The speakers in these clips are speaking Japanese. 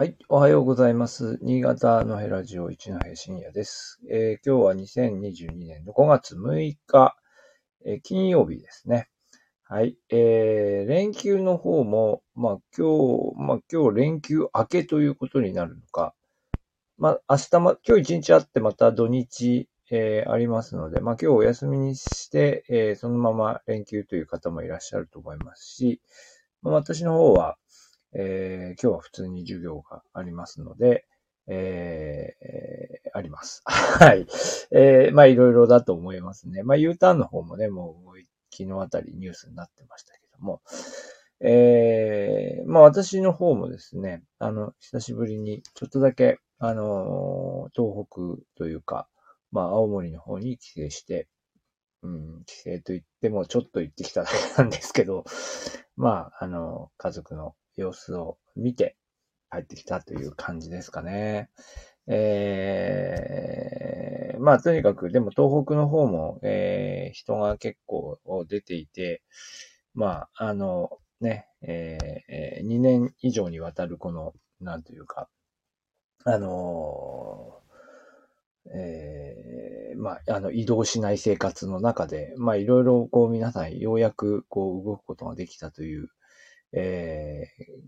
はい。おはようございます。新潟のヘラジオ一の平深夜です。えー今日は2022年の5月6日、えー金曜日ですね。はい。えー連休の方も、まあ今日、まあ今日連休明けということになるのか、まあ明日ま、今日一日あってまた土日、えーありますので、まあ今日お休みにして、えーそのまま連休という方もいらっしゃると思いますし、まあ、私の方は、えー今日は普通に授業がありますので、えーあります。はい。えーまあいろいろだと思いますね。まあ U ターンの方もね、もう昨日あたりニュースになってましたけども、えーまあ私の方もですね、あの、久しぶりにちょっとだけ、あの東北というか、まあ青森の方に帰省して、うん、帰省と言ってもちょっと行ってきただけなんですけど、まあ、あの、家族の様子を見て帰ってきたという感じですかね。えー、まあ、とにかく、でも東北の方も、えー、人が結構出ていて、まあ、あの、ね、えーえー2年以上にわたるこの、なんというか、あのえーまあ、あの、移動しない生活の中で、まあ、いろいろ、こう、皆さん、ようやく、こう、動くことができたという、え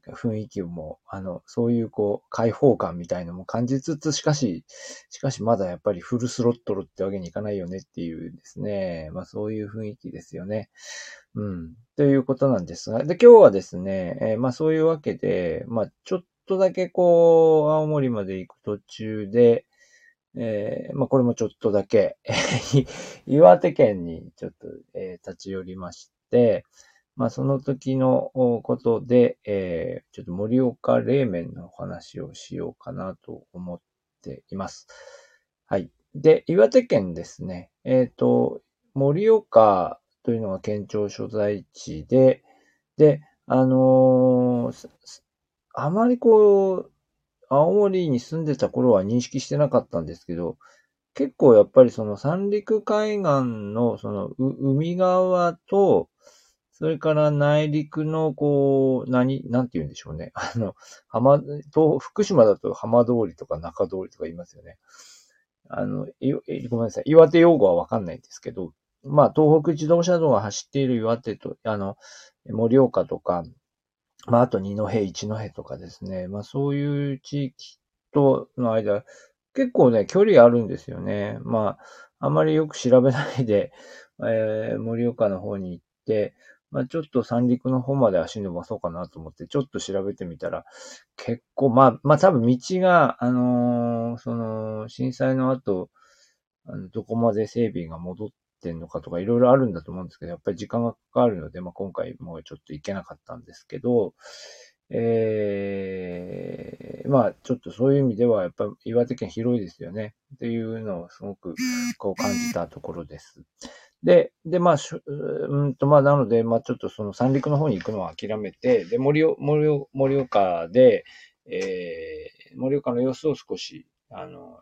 ー雰囲気も、あの、そういう、こう、開放感みたいのも感じつつ、しかし、しかし、まだやっぱりフルスロットルってわけにいかないよねっていうですね、まあ、そういう雰囲気ですよね。うん。ということなんですが、で、今日はですね、えーまあ、そういうわけで、まあ、ちょっとだけ、こう、青森まで行く途中で、えーまあ、これもちょっとだけ、岩手県にちょっと、えー立ち寄りまして、まあ、その時のことで、えーちょっと盛岡冷麺の話をしようかなと思っています。はい。で、岩手県ですね、えっ、と、盛岡というのが県庁所在地で、で、あのーあまりこう、青森に住んでた頃は認識してなかったんですけど、結構やっぱりその三陸海岸のその海側と、それから内陸のこう、何、なんて言うんでしょうね。あの、浜、東、福島だと浜通りとか中通りとか言いますよね。あの、いごめんなさい。岩手用語はわかんないんですけど、まあ、東北自動車道が走っている岩手と、あの、盛岡とか、まあ、あと二戸、一戸とかですね。まあ、そういう地域との間、結構ね、距離あるんですよね。まあ、あまりよく調べないで、えー、盛岡の方に行って、まあ、ちょっと三陸の方まで足伸ばそうかなと思って、ちょっと調べてみたら、結構、まあ、まあ、多分道が、あのーその、震災の後、あのどこまで整備が戻ってんのかとかいろいろあるんだと思うんですけど、やっぱり時間がかかるので、まあ、今回もうちょっと行けなかったんですけど、ええまあ、ちょっとそういう意味では、やっぱり岩手県広いですよね。っていうのをすごくこう感じたところです。で、で、まあ、しゅうんと、まあ、なので、まあ、ちょっとその三陸の方に行くのは諦めて、で、盛岡、盛岡盛岡で、えー、盛岡の様子を少し、あの、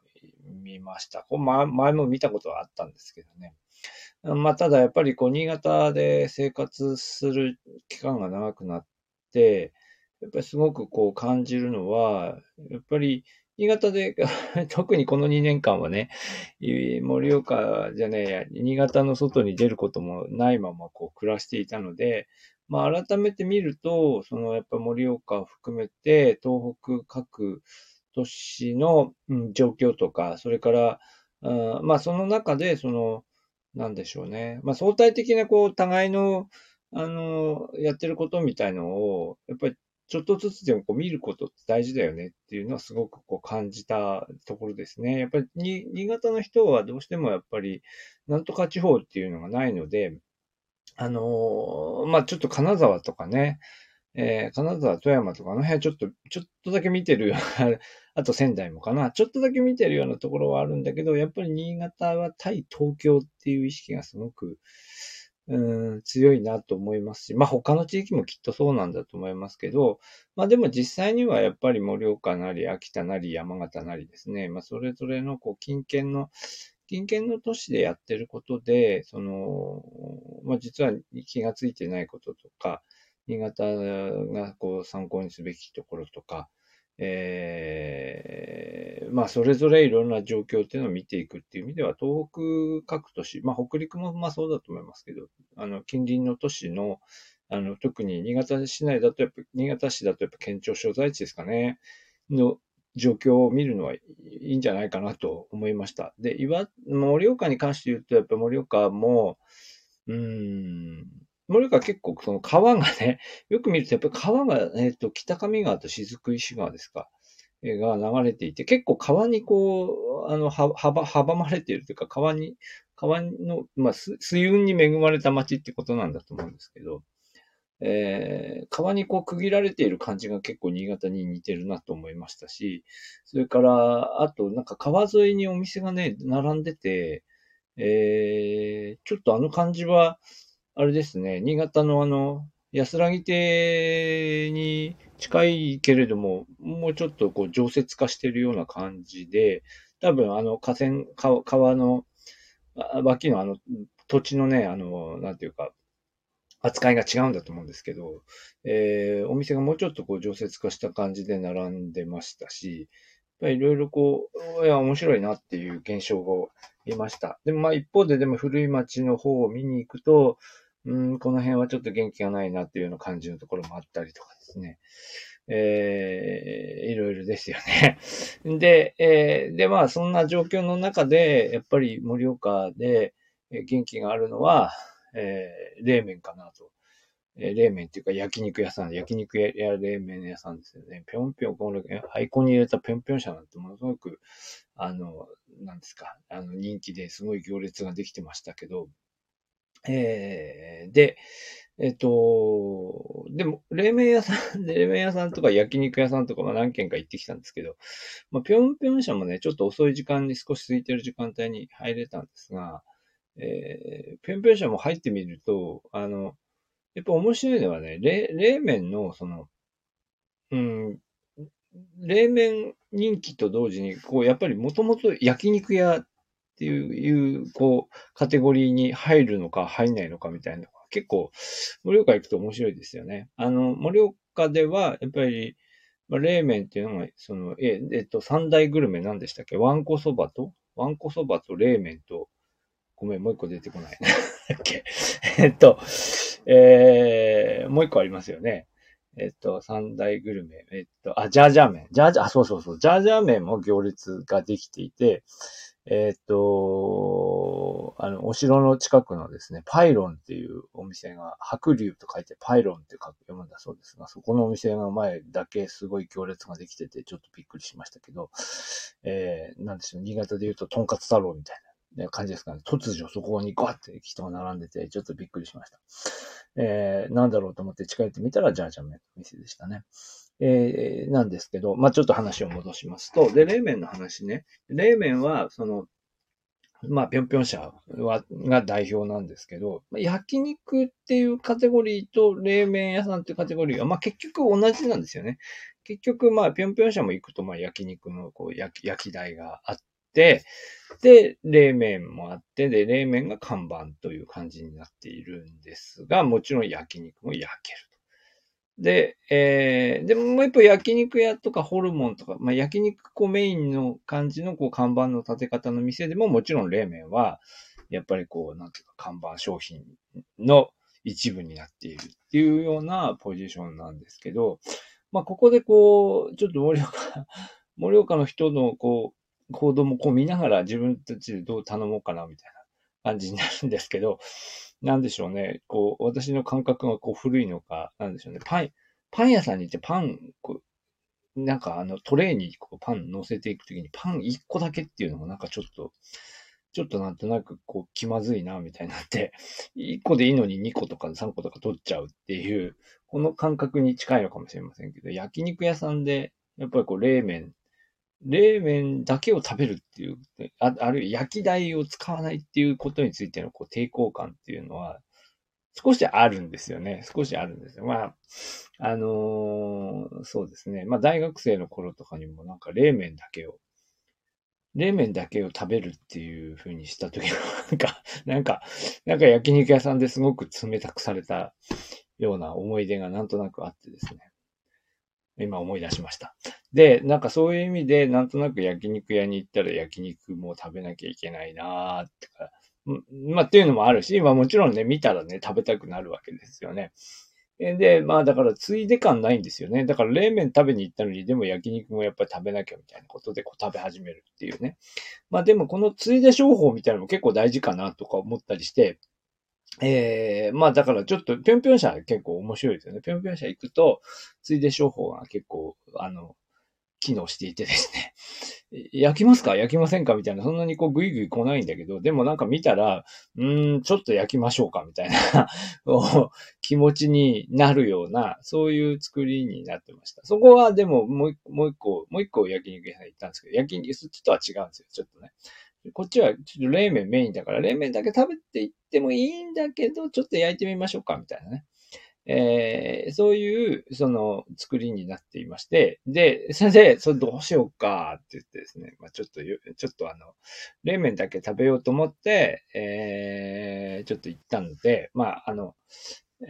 見ました。こうま前も見たことはあったんですけどね。まあ、ただやっぱりこう、新潟で生活する期間が長くなって、やっぱりすごくこう感じるのは、やっぱり新潟で、特にこの2年間はね、い盛岡じゃねえや、新潟の外に出ることもないままこう暮らしていたので、まあ改めて見ると、そのやっぱ盛岡を含めて東北各都市の、うん状況とか、それから、あーまあその中でその、なんでしょうね。まあ相対的なこう互いの、あの、やってることみたいのを、やっぱりちょっとずつでもこう見ることって大事だよねっていうのはすごくこう感じたところですね。やっぱり新潟の人はどうしてもやっぱりなんとか地方っていうのがないので、あのーまあ、ちょっと金沢とかね、えー金沢、富山とかあの辺ちょっと、ちょっとだけ見てる、あと仙台もかな、ちょっとだけ見てるようなところはあるんだけど、やっぱり新潟は対東京っていう意識がすごく、うん、強いなと思いますし、まあ他の地域もきっとそうなんだと思いますけど、まあでも実際にはやっぱり盛岡なり秋田なり山形なりですね、まあそれぞれのこう近県の、近県の都市でやってることで、その、まあ実は気がついてないこととか、新潟がこう参考にすべきところとか、えー、まあ、それぞれいろんな状況っていうのを見ていくっていう意味では、東北各都市、まあ、北陸もまあそうだと思いますけど、あの、近隣の都市の、あの、特に新潟市内だと、やっぱ、新潟市だとやっぱ県庁所在地ですかね、の状況を見るのはいいんじゃないかなと思いました。で、岩、盛岡に関して言うと、やっぱ盛岡も、うん、盛岡結構その川がね、よく見るとやっぱり川が、えっ、ー、と、北上川と雫石川ですか、えー、が流れていて、結構川にこう、あの、は、幅、阻まれているというか、川に、川の、まあ、水運に恵まれた町ってことなんだと思うんですけど、えー、川にこう区切られている感じが結構新潟に似てるなと思いましたし、それから、あとなんか川沿いにお店がね、並んでて、えー、ちょっとあの感じは、あれですね、新潟のあの、安らぎ亭に近いけれども、もうちょっとこう常設化してるような感じで、多分あの河川、川の脇のあの土地のね、あの、なんていうか、扱いが違うんだと思うんですけど、えー、お店がもうちょっとこう常設化した感じで並んでましたし、いろいろこう、いや、面白いなっていう現象を見ました。でもまあ一方ででも古い街の方を見に行くと、うん、この辺はちょっと元気がないなっていうような感じのところもあったりとかですね。えー、いろいろですよね。で、えー、で、まあ、そんな状況の中で、やっぱり盛岡で元気があるのは、えー、冷麺かなと。えー、冷麺っていうか焼肉屋さん、焼肉屋冷麺屋さんですよね。ぴょんぴょん、この、ハイコンに入れたぴょんぴょん車なんてものすごく、あの、なんですか、あの、人気ですごい行列ができてましたけど、えー、で、えっと、でも、冷麺屋さん、冷麺屋さんとか焼肉屋さんとかま何軒か行ってきたんですけど、まあ、ぴょんぴょん車もね、ちょっと遅い時間に少し空いてる時間帯に入れたんですが、えー、ぴょんぴょん車も入ってみると、あの、やっぱ面白いのはね、冷冷麺の、その、うん、冷麺人気と同時に、こう、やっぱりもともと焼肉屋っていう、いうこう、カテゴリーに入るのか入んないのかみたいな結構、盛岡行くと面白いですよね。あの、盛岡では、やっぱり、まあ、冷麺っていうのが、その、え、えっと、三大グルメ何でしたっけ？わんこそばと、わんこそばと冷麺と、ごめん、もう一個出てこない。えっと、えー、もう一個ありますよね。えっと、三大グルメ。えっと、あ、ジャージャー麺。ジャージャー、あ、そうそうそう。ジャージャー麺も行列ができていて、えっと、あの、お城の近くのですね、パイロンっていうお店が、白龍と書いてパイロンって書く読むんだそうですが、そこのお店の前だけすごい行列ができてて、ちょっとびっくりしましたけど、えー、なんでしょう、新潟で言うと、とんかつ太郎みたいな感じですかね。突如そこにガーって人が並んでて、ちょっとびっくりしました。えー、なんだろうと思って近寄ってみたら、ジャージャー麺の店でしたね。えー、なんですけど、まあ、ちょっと話を戻しますと、で、冷麺の話ね。冷麺は、その、まあ、ぴょんぴょん社は、が代表なんですけど、焼肉っていうカテゴリーと冷麺屋さんっていうカテゴリーは、まあ、結局同じなんですよね。結局、まあ、ぴょんぴょん社も行くと、まあ、焼肉のこう焼き焼き台があって、で、冷麺もあって、で、冷麺が看板という感じになっているんですが、もちろん焼肉も焼ける。で、えー、でももう一方焼肉屋とかホルモンとか、まあ、焼肉こうメインの感じのこう看板の立て方の店でももちろん冷麺は、やっぱりこう、なんていうか看板商品の一部になっているっていうようなポジションなんですけど、まあ、ここでこう、ちょっと盛岡、盛岡の人のこう、行動もこう見ながら自分たちでどう頼もうかなみたいな感じになるんですけど、なんでしょうね。こう、私の感覚がこう古いのか、なんでしょうね。パン、パン屋さんに行ってパン、こうなんかあのトレーにこうパン乗せていくときにパン1個だけっていうのもなんかちょっと、ちょっとなんとなくこう気まずいなみたいになって、1個でいいのに2個とか3個とか取っちゃうっていう、この感覚に近いのかもしれませんけど、焼肉屋さんで、やっぱりこう冷麺冷麺だけを食べるっていう、ああるいは焼き台を使わないっていうことについてのこう抵抗感っていうのは、少しあるんですよね。少しあるんですよ。まあ、あのー、そうですね。まあ、大学生の頃とかにもなんか冷麺だけを、冷麺だけを食べるっていう風にした時は、なんか、なんか、なんか焼肉屋さんですごく冷たくされたような思い出がなんとなくあってですね。今思い出しました。で、なんかそういう意味で、なんとなく焼肉屋に行ったら焼肉も食べなきゃいけないなーってか、まあっていうのもあるし、まあもちろんね、見たらね、食べたくなるわけですよね。で、まあだからついで感ないんですよね。だから冷麺食べに行ったのに、でも焼肉もやっぱり食べなきゃみたいなことでこう食べ始めるっていうね。まあでもこのついで商法みたいなのも結構大事かなとか思ったりして、ええー、まあだからちょっとぴょんぴょん車結構面白いですよね。ぴょんぴょん車行くと、ついで商法が結構、あの、機能していてですね。焼きますか？焼きませんか？みたいな、そんなにこうグイグイ来ないんだけど、でもなんか見たら、うーん、ちょっと焼きましょうか？みたいな 気持ちになるような、そういう作りになってました。そこはでももう一個、もう一個焼肉屋さん行ったんですけど、焼肉、そっとは違うんですよ、ちょっとね。こっちはちょっと冷麺メインだから、冷麺だけ食べていってもいいんだけど、ちょっと焼いてみましょうか、みたいなね。えー、そういう、その、作りになっていまして、で、先生、それどうしようかって言ってですね、まあちょっと、ちょっとあの、冷麺だけ食べようと思って、えー、ちょっと行ったので、まああの、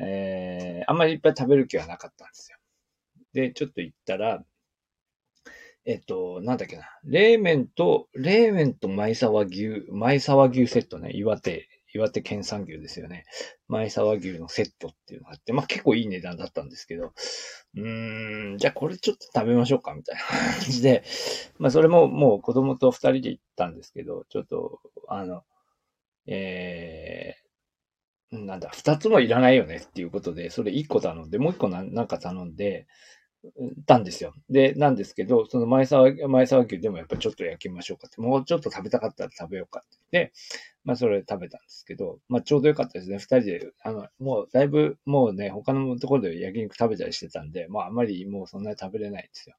えー、あんまりいっぱい食べる気はなかったんですよ。で、ちょっと行ったら、えっと、なんだっけな。冷麺と、冷麺と前沢牛、前沢牛セットね、岩手岩手県産牛ですよね。前沢牛のセットっていうのがあって、まあ結構いい値段だったんですけど、うーん、じゃあこれちょっと食べましょうかみたいな感じで、まあそれももう子供と二人で行ったんですけど、ちょっと、あの、えー、なんだ、二つもいらないよねっていうことで、それ一個頼んで、もう一個なんか頼んで、たんですよ。で、なんですけど、その前沢、前沢牛でもやっぱちょっと焼きましょうかって、もうちょっと食べたかったら食べようかって言って、まあそれ食べたんですけど、まあちょうどよかったですね。二人で、あの、もうだいぶ、もうね、他のところで焼肉食べたりしてたんで、まああんまりもうそんなに食べれないんですよ。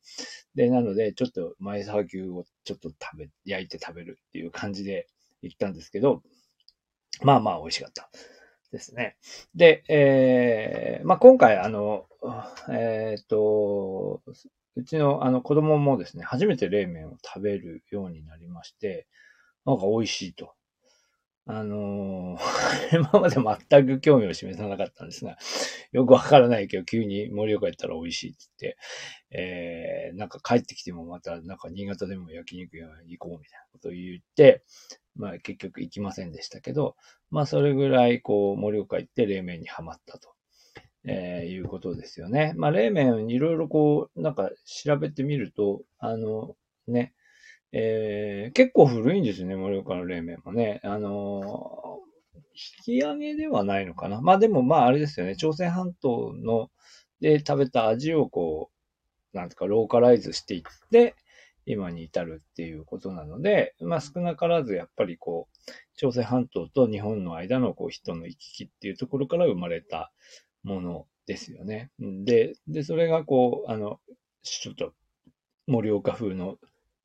で、なので、ちょっと前沢牛をちょっと食べ、焼いて食べるっていう感じで行ったんですけど、まあまあ美味しかった。ですね。で、えー、まあ、今回、あの、えっ、ー、と、うちのあの子供もですね、初めて冷麺を食べるようになりまして、なんか美味しいと。あのー、今まで全く興味を示さなかったんですが、よくわからないけど、急に盛岡行ったら美味しいって言って、えー、なんか帰ってきてもまた、なんか新潟でも焼肉屋行こうみたいなことを言って、まあ結局行きませんでしたけど、まあそれぐらいこう盛岡行って冷麺にはまったと。えー、いうことですよね。まあ冷麺いろいろこう、なんか調べてみると、あの、ね、えー、結構古いんですね、盛岡の冷麺もね。あの引き上げではないのかな。まあでもまああれですよね、朝鮮半島ので食べた味をこう、なんとかローカライズしていって、今に至るっていうことなので、まあ少なからずやっぱりこう、朝鮮半島と日本の間のこう人の行き来っていうところから生まれたものですよね。で、で、それがこう、あの、ちょっと盛岡風の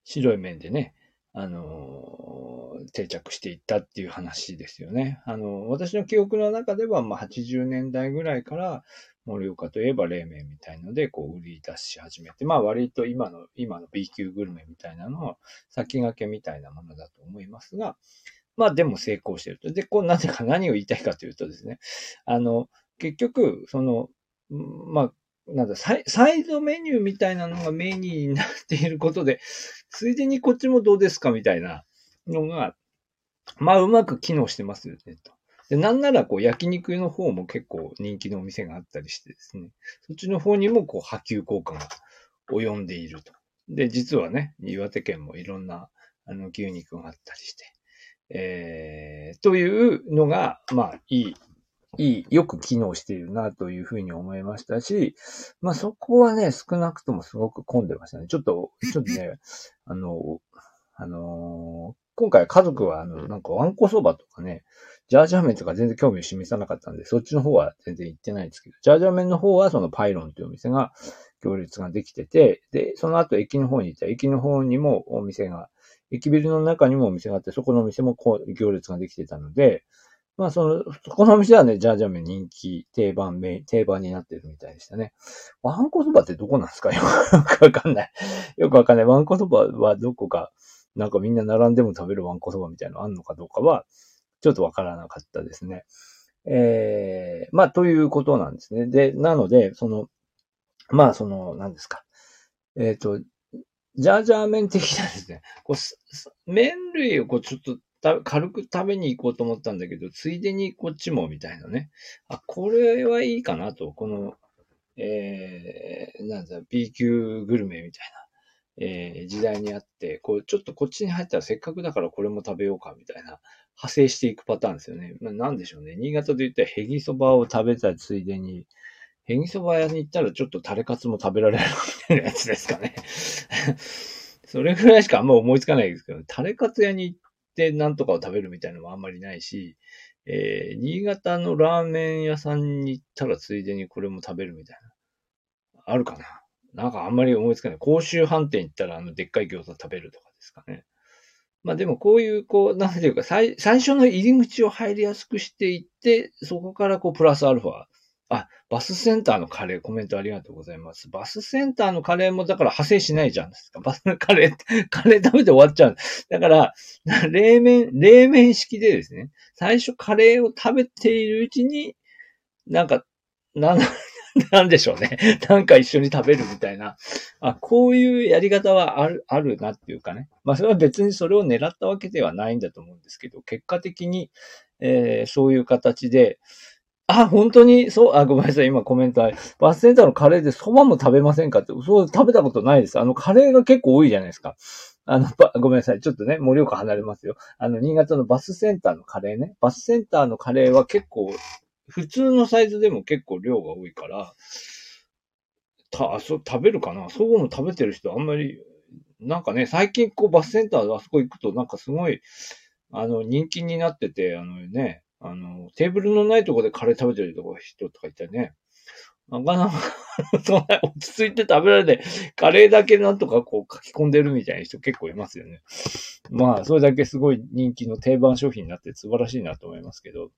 白い面でね、あのー、定着していったっていう話ですよね。あの、私の記憶の中では、まあ、80年代ぐらいから、盛岡といえば冷麺みたいので、こう、売り出し始めて、まあ、割と今の、今の B 級グルメみたいなのを、先駆けみたいなものだと思いますが、まあ、でも成功してると。で、こう、なぜか何を言いたいかというとですね、あの、結局、その、まあ、なんだサイ、サイドメニューみたいなのがメニューになっていることで、ついでにこっちもどうですかみたいなのが、まあ、うまく機能してますよね、と。で、なんなら、こう、焼肉の方も結構人気のお店があったりしてですね、そっちの方にも、こう、波及効果が及んでいると。で、実はね、岩手県もいろんな、あの、牛肉があったりして、えー、というのが、まあ、いいいい、よく機能しているなというふうに思いましたし、まあそこはね、少なくともすごく混んでましたね。ちょっと、ちょっとね、あの、あの今回家族はあの、なんかワンコそばとかね、ジャージャー麺とか全然興味を示さなかったんで、そっちの方は全然行ってないんですけど、ジャージャー麺の方はそのパイロンというお店が行列ができてて、で、その後駅の方に行った駅の方にもお店が、駅ビルの中にもお店があって、そこのお店もこう行列ができてたので、まあ、その、この店はね、ジャージャー麺人気、定番、定番になってるみたいでしたね。ワンコそばってどこなんですか？よくわかんない。よくわかんない。ワンコそばはどこか、なんかみんな並んでも食べるワンコそばみたいなのあんのかどうかは、ちょっとわからなかったですね。ええー、まあ、ということなんですね。で、なので、その、まあ、その、何ですか。えっ、と、ジャージャー麺的なですね、こう麺類をこうちょっとた軽く食べに行こうと思ったんだけど、ついでにこっちもみたいなね。あ、これはいいかなと、この、えー、なんだ、B 級グルメみたいな。えー、時代にあって、こう、ちょっとこっちに入ったらせっかくだからこれも食べようか、みたいな、派生していくパターンですよね。まあ、なんでしょうね。新潟で言ったらヘギそばを食べたついでに、ヘギそば屋に行ったらちょっとタレカツも食べられるみたいなやつですかね。それぐらいしかあんま思いつかないですけど、タレカツ屋に行ってなんとかを食べるみたいなのもあんまりないし、えー、新潟のラーメン屋さんに行ったらついでにこれも食べるみたいな。あるかななんかあんまり思いつかない。甲州飯店行ったらあのでっかい餃子食べるとかですかね。まあでもこういう、こう、なんていうか、最、最初の入り口を入りやすくしていって、そこからこう、プラスアルファ。あ、バスセンターのカレー、コメントありがとうございます。バスセンターのカレーもだから派生しないじゃんですか。バスの、カレー、カレー食べて終わっちゃう。だから、冷麺、冷麺式でですね、最初カレーを食べているうちに、なんか、なん、なんでしょうね。なんか一緒に食べるみたいな。あ、こういうやり方はある、あるなっていうかね。まあそれは別にそれを狙ったわけではないんだと思うんですけど、結果的に、えー、そういう形で、あ、本当に、そう、あ、ごめんなさい、今コメントあ。バスセンターのカレーで蕎麦も食べませんかって、そう、食べたことないです。あの、カレーが結構多いじゃないですか。あの、ごめんなさい。ちょっとね、盛岡離れますよ。あの、新潟のバスセンターのカレーね。バスセンターのカレーは結構普通のサイズでも結構量が多いから、た、そう、食べるかな？そうも食べてる人あんまり、なんかね、最近こうバスセンターであそこ行くとなんかすごい、あの、人気になってて、あのね、あの、テーブルのないとこでカレー食べてるとこ人とかいたね。なかなかそんな落ち着いて食べられて、カレーだけなんとかこう書き込んでるみたいな人結構いますよね。まあ、それだけすごい人気の定番商品になって素晴らしいなと思いますけど。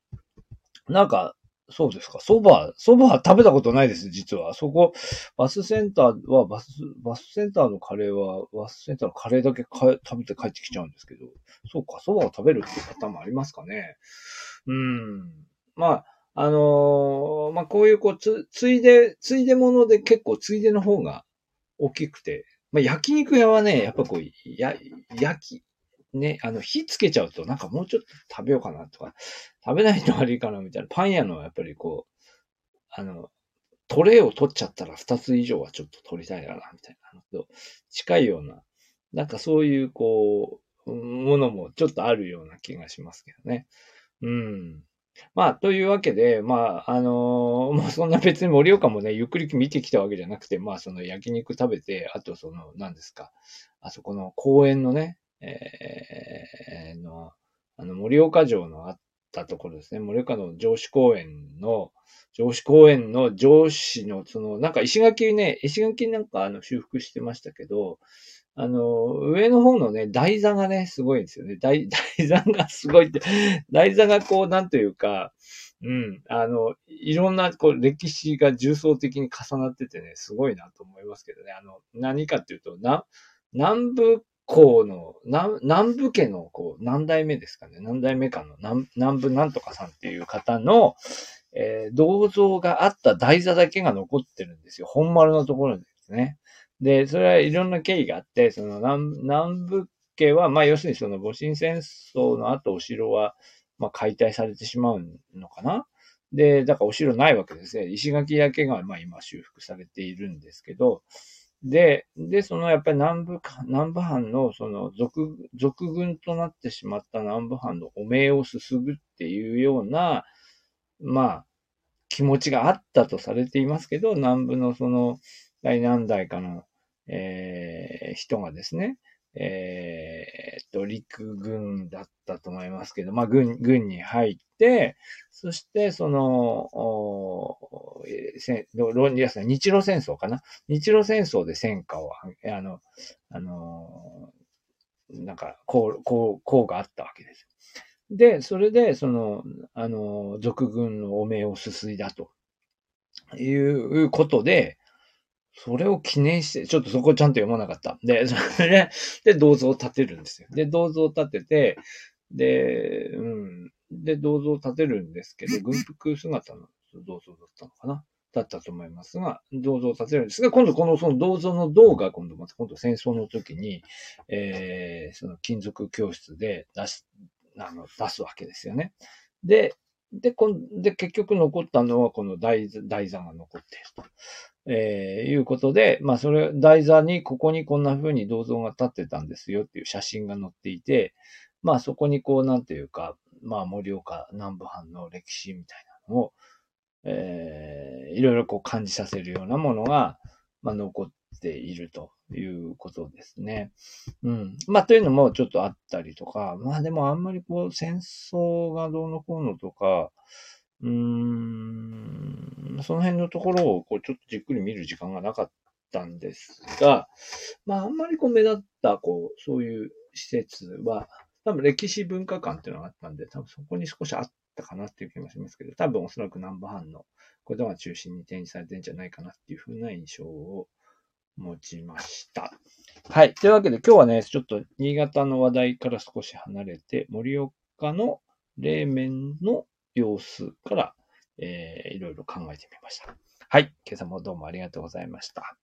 なんか、そうですか。蕎麦、蕎麦は食べたことないです、実は。そこ、バスセンターは、バス、バスセンターのカレーは、バスセンターのカレーだけ食べて帰ってきちゃうんですけど、そうか、蕎麦を食べるっていう方もありますかね。うん。まあ、あのー、まあ、こういうこう、つ、ついで、ついでもので結構ついでの方が大きくて、まあ、焼肉屋はね、やっぱこう、や、焼き、ね、あの、火つけちゃうと、なんかもうちょっと食べようかなとか、食べないと悪いかなみたいな。パン屋のやっぱりこう、あの、トレイを取っちゃったら2つ以上はちょっと取りたいかな、みたいなのと近いような、なんかそういうこう、ものもちょっとあるような気がしますけどね。うん。まあ、というわけで、まあ、あのー、まあ、そんな別に盛岡もね、ゆっくり見てきたわけじゃなくて、まあ、その焼肉食べて、あとその、何ですか、あそこの公園のね、えー、の、あの、盛岡城のあったところですね。盛岡の上司公園の、上司公園の上司の、その、なんか石垣ね、石垣なんかあの修復してましたけど、あの、上の方のね、台座がね、すごいんですよね。台、台座がすごいって、台座がこう、なんというか、うん、あの、いろんな、こう、歴史が重層的に重なっててね、すごいなと思いますけどね。あの、何かっていうと、な、南部この、南南部家の、こう、何代目ですかね。何代目かの南南部なんとかさんっていう方の、えー、銅像があった台座だけが残ってるんですよ。本丸のところですね。で、それはいろんな経緯があって、その南南部家は、まあ要するにその戊辰戦争の後お城は、まあ解体されてしまうのかな。で、だからお城ないわけですね。石垣だけが、まあ今修復されているんですけど、で、で、そのやっぱり南部、南部藩のその属、属軍となってしまった南部藩の汚名をすすぐっていうような、まあ、気持ちがあったとされていますけど、南部のその、第何代かの、えー、人がですね、えー、と、陸軍だったと思いますけど、まあ、軍、軍に入って、そして、その、おせ論理ですね、日露戦争かな？日露戦争で戦果を、あの、あの、なんか、こう、こう、こうがあったわけです。で、それで、その、あの、俗軍の汚名をすすいだということで、それを記念して、ちょっとそこちゃんと読まなかった。で、それで、で、銅像を建てるんですよ。で、銅像を建てて、で、うん。で、銅像を建てるんですけど、軍服姿の銅像だったのかな？だったと思いますが、銅像を建てるんですが、今度このその銅像の銅が今度また今度戦争の時に、えー、その金属教室で出し、あの、出すわけですよね。で、で、こんで、結局残ったのはこの台台座が残っていると。えー、いうことで、まあ、それ、台座にここにこんな風に銅像が立ってたんですよっていう写真が載っていて、まあ、そこにこう、なんていうか、まあ、盛岡南部藩の歴史みたいなのを、えー、いろいろこう感じさせるようなものが、まあ、残っているということですね。うん。まあ、というのもちょっとあったりとか、まあでもあんまりこう戦争がどうのこうのとか、うーん、その辺のところをこうちょっとじっくり見る時間がなかったんですが、まああんまりこう目立ったこう、そういう施設は、多分歴史文化館っていうのがあったんで、多分そこに少しあったかなっていう気もしますけど、多分おそらく南部藩のことが中心に展示されてるんじゃないかなっていうふうな印象を持ちました。はい。というわけで今日はね、ちょっと新潟の話題から少し離れて、盛岡の冷麺の様子から、えー、いろいろ考えてみました。はい。今朝もどうもありがとうございました。